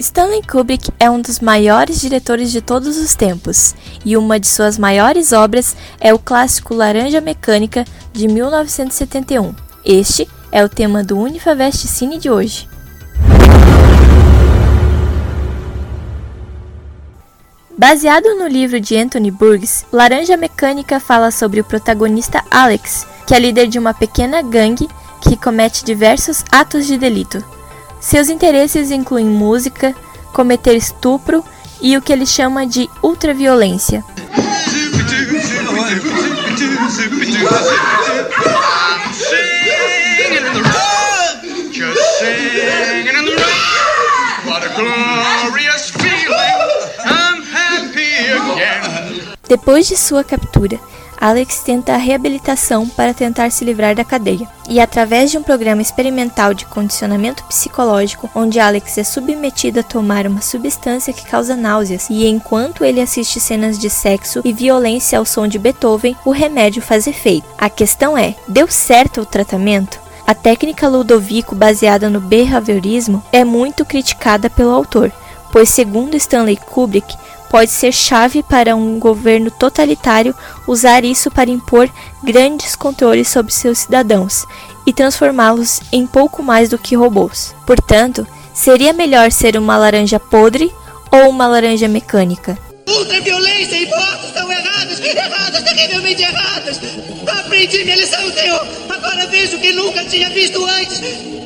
Stanley Kubrick é um dos maiores diretores de todos os tempos, e uma de suas maiores obras é o clássico Laranja Mecânica de 1971. Este é o tema do Unifavest Cine de hoje. Baseado no livro de Anthony Burgess, Laranja Mecânica fala sobre o protagonista Alex, que é líder de uma pequena gangue que comete diversos atos de delito. Seus interesses incluem música, cometer estupro e o que ele chama de ultraviolência. Depois de sua captura, Alex tenta a reabilitação para tentar se livrar da cadeia. E através de um programa experimental de condicionamento psicológico, onde Alex é submetido a tomar uma substância que causa náuseas, e enquanto ele assiste cenas de sexo e violência ao som de Beethoven, o remédio faz efeito. A questão é: deu certo o tratamento? A técnica Ludovico baseada no behaviorismo é muito criticada pelo autor, pois segundo Stanley Kubrick, pode ser chave para um governo totalitário usar isso para impor grandes controles sobre seus cidadãos e transformá-los em pouco mais do que robôs. Portanto, seria melhor ser uma laranja podre ou uma laranja mecânica? Ultraviolência e mortes são erradas, erradas, terrivelmente erradas. Aprendi minha lição, Senhor. Agora vejo o que nunca tinha visto antes.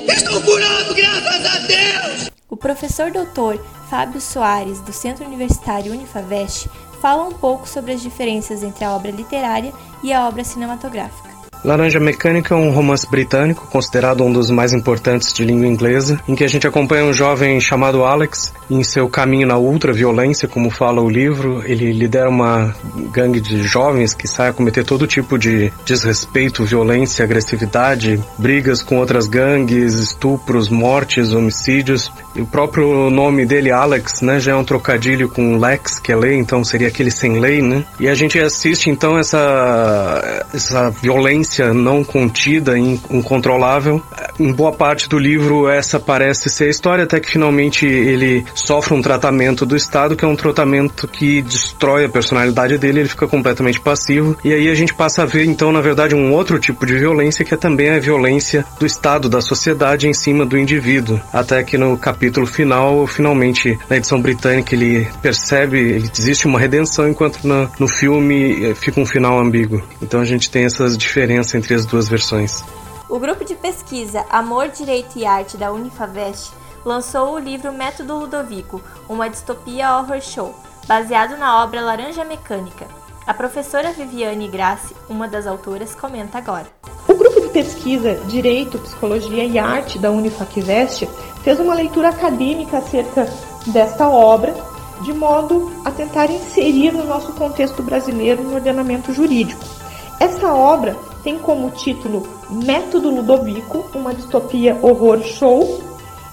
Estou curado, graças a Deus. O professor doutor Fábio Soares, do Centro Universitário Unifavest, fala um pouco sobre as diferenças entre a obra literária e a obra cinematográfica. Laranja Mecânica é um romance britânico, considerado um dos mais importantes de língua inglesa, em que a gente acompanha um jovem chamado Alex em seu caminho na ultraviolência, como fala o livro. Ele lidera uma gangue de jovens que sai a cometer todo tipo de desrespeito, violência, agressividade, brigas com outras gangues, estupros, mortes, homicídios. E o próprio nome dele, Alex, né, já é um trocadilho com Lex, que é lei, então seria aquele sem lei, né? E a gente assiste então essa, essa violência não contida e incontrolável. Em boa parte do livro, essa parece ser a história, até que finalmente ele sofre um tratamento do Estado, que é um tratamento que destrói a personalidade dele, ele fica completamente passivo. E aí a gente passa a ver, então, na verdade, um outro tipo de violência, que é também a violência do Estado, da sociedade em cima do indivíduo. Até que no capítulo final, finalmente, na edição britânica, ele percebe, ele existe uma redenção, enquanto no, no filme eh, fica um final ambíguo. Então a gente tem essas diferenças diferença entre as duas versões. O grupo de pesquisa Amor, Direito e Arte da Unifavest lançou o livro Método Ludovico, uma distopia horror show, baseado na obra Laranja Mecânica. A professora Viviane Grassi, uma das autoras, comenta agora. O grupo de pesquisa Direito, Psicologia e Arte da Unifacvest fez uma leitura acadêmica acerca desta obra, de modo a tentar inserir no nosso contexto brasileiro no ordenamento jurídico. Essa obra tem como título Método Ludovico, uma distopia horror show,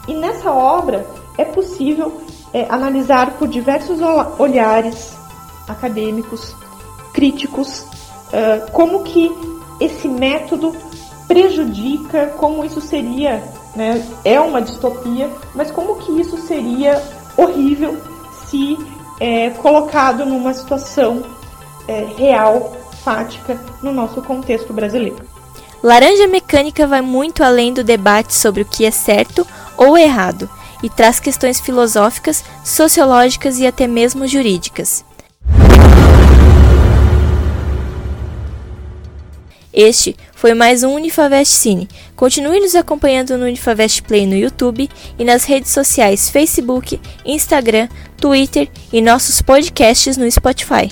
e nessa obra é possível é, analisar por diversos olhares acadêmicos, críticos, uh, como que esse método prejudica, como isso seria, né, é uma distopia, mas como que isso seria horrível se é, colocado numa situação é, real fática no nosso contexto brasileiro. Laranja Mecânica vai muito além do debate sobre o que é certo ou errado e traz questões filosóficas, sociológicas e até mesmo jurídicas. Este foi mais um Unifavest Cine. Continue nos acompanhando no Unifavest Play no YouTube e nas redes sociais Facebook, Instagram, Twitter e nossos podcasts no Spotify.